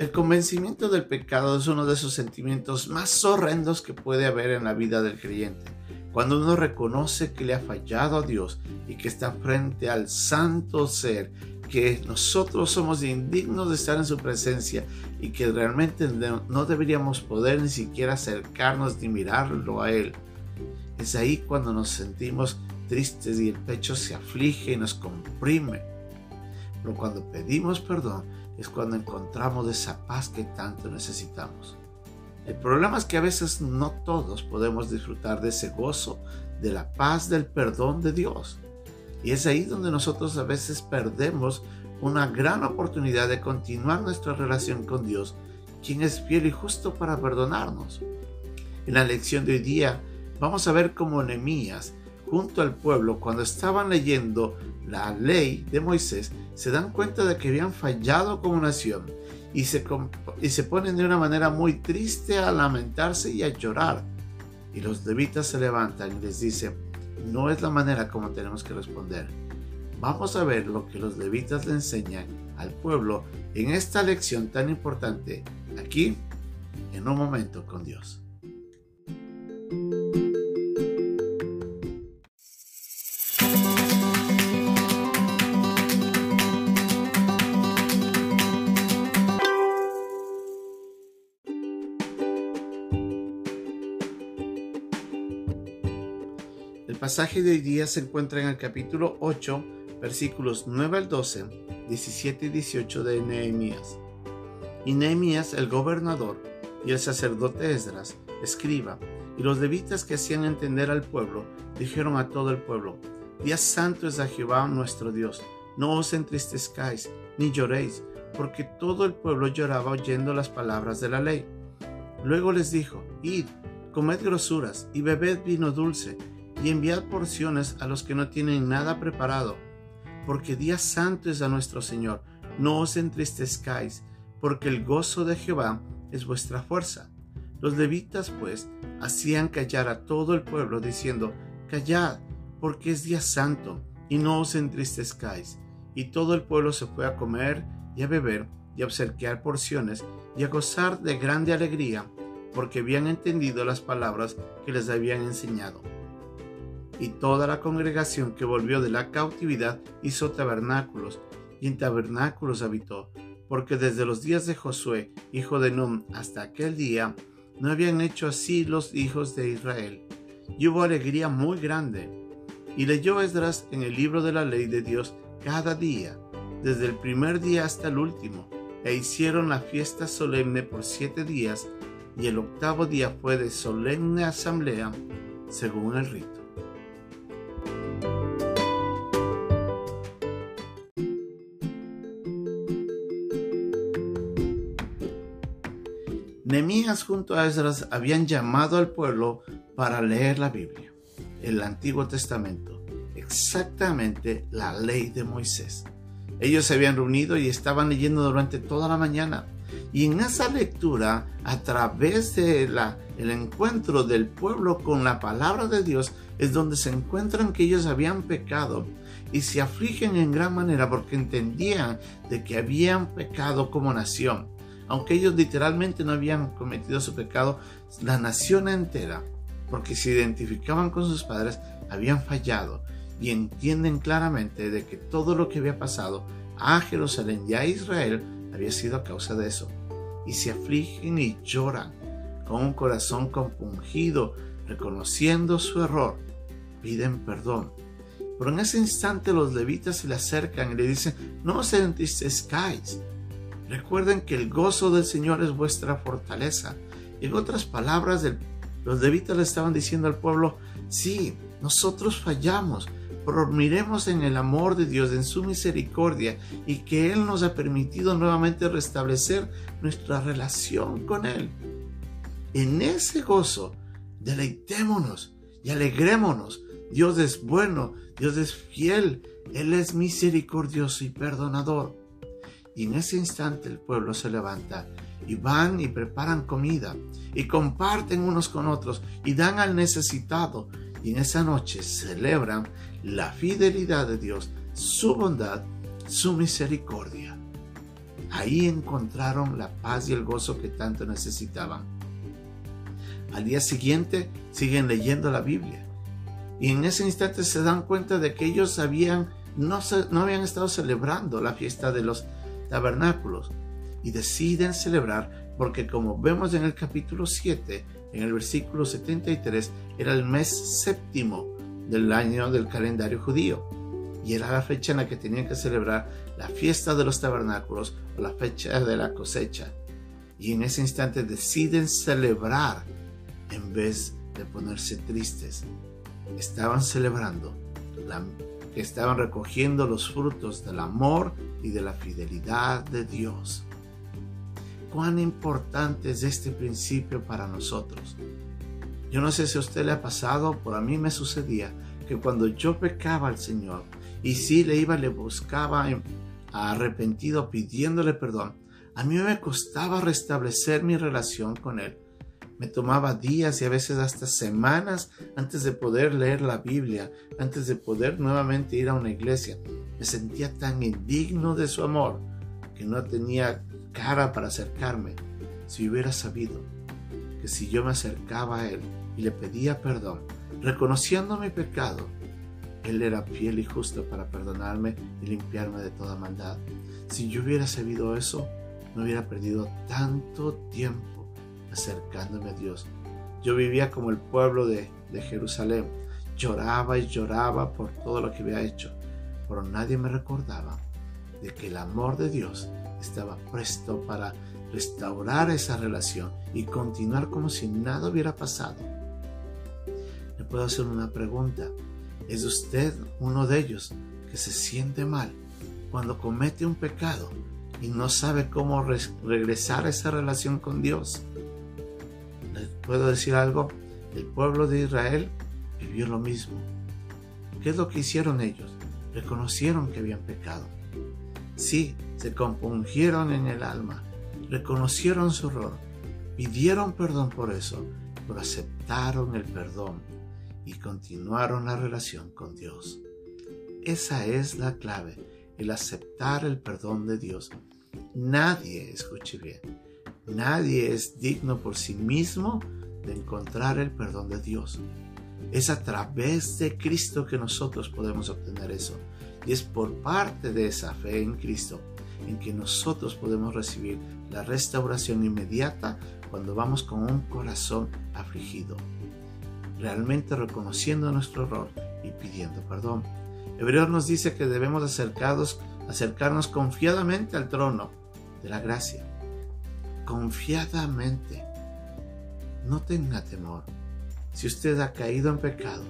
El convencimiento del pecado es uno de esos sentimientos más horrendos que puede haber en la vida del creyente. Cuando uno reconoce que le ha fallado a Dios y que está frente al santo ser, que nosotros somos indignos de estar en su presencia y que realmente no deberíamos poder ni siquiera acercarnos ni mirarlo a Él. Es ahí cuando nos sentimos tristes y el pecho se aflige y nos comprime. Pero cuando pedimos perdón es cuando encontramos esa paz que tanto necesitamos. El problema es que a veces no todos podemos disfrutar de ese gozo, de la paz, del perdón de Dios. Y es ahí donde nosotros a veces perdemos una gran oportunidad de continuar nuestra relación con Dios, quien es fiel y justo para perdonarnos. En la lección de hoy día vamos a ver cómo Nehemías, junto al pueblo, cuando estaban leyendo la ley de Moisés, se dan cuenta de que habían fallado como nación y se, y se ponen de una manera muy triste a lamentarse y a llorar. Y los levitas se levantan y les dicen, no es la manera como tenemos que responder. Vamos a ver lo que los levitas le enseñan al pueblo en esta lección tan importante aquí en un momento con Dios. Pasaje de hoy día se encuentra en el capítulo 8, versículos 9 al 12, 17 y 18 de Nehemías. Y Nehemías, el gobernador, y el sacerdote Esdras, escriba, y los levitas que hacían entender al pueblo, dijeron a todo el pueblo, Día santo es a Jehová nuestro Dios, no os entristezcáis, ni lloréis, porque todo el pueblo lloraba oyendo las palabras de la ley. Luego les dijo, Id, comed grosuras y bebed vino dulce, y enviad porciones a los que no tienen nada preparado, porque día santo es a nuestro Señor. No os entristezcáis, porque el gozo de Jehová es vuestra fuerza. Los levitas, pues, hacían callar a todo el pueblo, diciendo, Callad, porque es día santo, y no os entristezcáis. Y todo el pueblo se fue a comer y a beber y a obsequiar porciones y a gozar de grande alegría, porque habían entendido las palabras que les habían enseñado y toda la congregación que volvió de la cautividad hizo tabernáculos, y en tabernáculos habitó, porque desde los días de Josué, hijo de Num, hasta aquel día, no habían hecho así los hijos de Israel. Y hubo alegría muy grande. Y leyó Esdras en el libro de la ley de Dios cada día, desde el primer día hasta el último, e hicieron la fiesta solemne por siete días, y el octavo día fue de solemne asamblea, según el rito. Nemías junto a Esdras habían llamado al pueblo para leer la Biblia, el Antiguo Testamento, exactamente la ley de Moisés. Ellos se habían reunido y estaban leyendo durante toda la mañana. Y en esa lectura, a través de la, el encuentro del pueblo con la palabra de Dios, es donde se encuentran que ellos habían pecado y se afligen en gran manera porque entendían de que habían pecado como nación aunque ellos literalmente no habían cometido su pecado, la nación entera, porque se identificaban con sus padres, habían fallado y entienden claramente de que todo lo que había pasado a Jerusalén y a Israel había sido a causa de eso. Y se afligen y lloran con un corazón compungido, reconociendo su error, piden perdón. Pero en ese instante los levitas se le acercan y le dicen, no os entristezcáis, Recuerden que el gozo del Señor es vuestra fortaleza. En otras palabras, los levitas le estaban diciendo al pueblo, sí, nosotros fallamos, pero miremos en el amor de Dios, en su misericordia, y que Él nos ha permitido nuevamente restablecer nuestra relación con Él. En ese gozo, deleitémonos y alegrémonos. Dios es bueno, Dios es fiel, Él es misericordioso y perdonador. Y en ese instante el pueblo se levanta y van y preparan comida y comparten unos con otros y dan al necesitado. Y en esa noche celebran la fidelidad de Dios, su bondad, su misericordia. Ahí encontraron la paz y el gozo que tanto necesitaban. Al día siguiente siguen leyendo la Biblia y en ese instante se dan cuenta de que ellos habían, no, no habían estado celebrando la fiesta de los tabernáculos y deciden celebrar porque como vemos en el capítulo 7, en el versículo 73, era el mes séptimo del año del calendario judío y era la fecha en la que tenían que celebrar la fiesta de los tabernáculos o la fecha de la cosecha. Y en ese instante deciden celebrar en vez de ponerse tristes. Estaban celebrando, que estaban recogiendo los frutos del amor y de la fidelidad de Dios. Cuán importante es este principio para nosotros. Yo no sé si a usted le ha pasado, pero a mí me sucedía que cuando yo pecaba al Señor y si le iba, le buscaba arrepentido pidiéndole perdón, a mí me costaba restablecer mi relación con Él. Me tomaba días y a veces hasta semanas antes de poder leer la Biblia, antes de poder nuevamente ir a una iglesia. Me sentía tan indigno de su amor que no tenía cara para acercarme. Si hubiera sabido que si yo me acercaba a Él y le pedía perdón, reconociendo mi pecado, Él era fiel y justo para perdonarme y limpiarme de toda maldad. Si yo hubiera sabido eso, no hubiera perdido tanto tiempo acercándome a Dios. Yo vivía como el pueblo de, Jerusalén. Lloraba y lloraba por todo lo que había hecho, pero nadie me recordaba de que el amor de Dios estaba presto para restaurar esa relación y continuar como si nada hubiera pasado. Le puedo hacer una pregunta. ¿Es usted uno de ellos que se siente mal cuando comete un pecado y no sabe cómo regresar a esa relación con Dios? Puedo decir algo, el pueblo de Israel vivió lo mismo. ¿Qué es lo que hicieron ellos? Reconocieron que habían pecado. Sí, se compungieron en el alma, reconocieron su error, pidieron perdón por eso, pero aceptaron el perdón y continuaron la relación con Dios. Esa es la clave, el aceptar el perdón de Dios. Nadie, escuche bien, Nadie es digno por sí mismo de encontrar el perdón de Dios. Es a través de Cristo que nosotros podemos obtener eso. Y es por parte de esa fe en Cristo en que nosotros podemos recibir la restauración inmediata cuando vamos con un corazón afligido, realmente reconociendo nuestro error y pidiendo perdón. Hebreos nos dice que debemos acercarnos confiadamente al trono de la gracia confiadamente. No tenga temor. Si usted ha caído en pecado,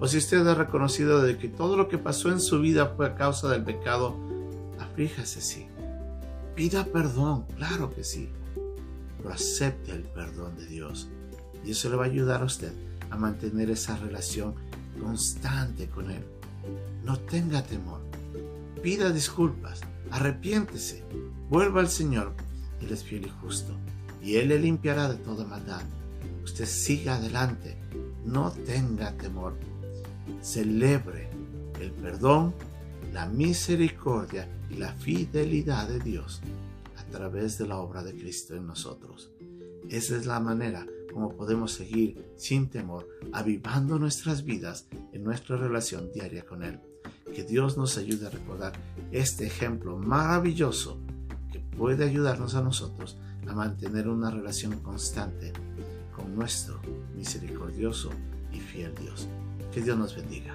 o si usted ha reconocido de que todo lo que pasó en su vida fue a causa del pecado, aflíjase sí. Pida perdón, claro que sí. Pero acepte el perdón de Dios. Y eso le va a ayudar a usted a mantener esa relación constante con Él. No tenga temor. Pida disculpas. Arrepiéntese. Vuelva al Señor él es fiel y justo, y Él le limpiará de toda maldad. Usted siga adelante, no tenga temor. Celebre el perdón, la misericordia y la fidelidad de Dios a través de la obra de Cristo en nosotros. Esa es la manera como podemos seguir sin temor, avivando nuestras vidas en nuestra relación diaria con Él. Que Dios nos ayude a recordar este ejemplo maravilloso puede ayudarnos a nosotros a mantener una relación constante con nuestro misericordioso y fiel Dios. Que Dios nos bendiga.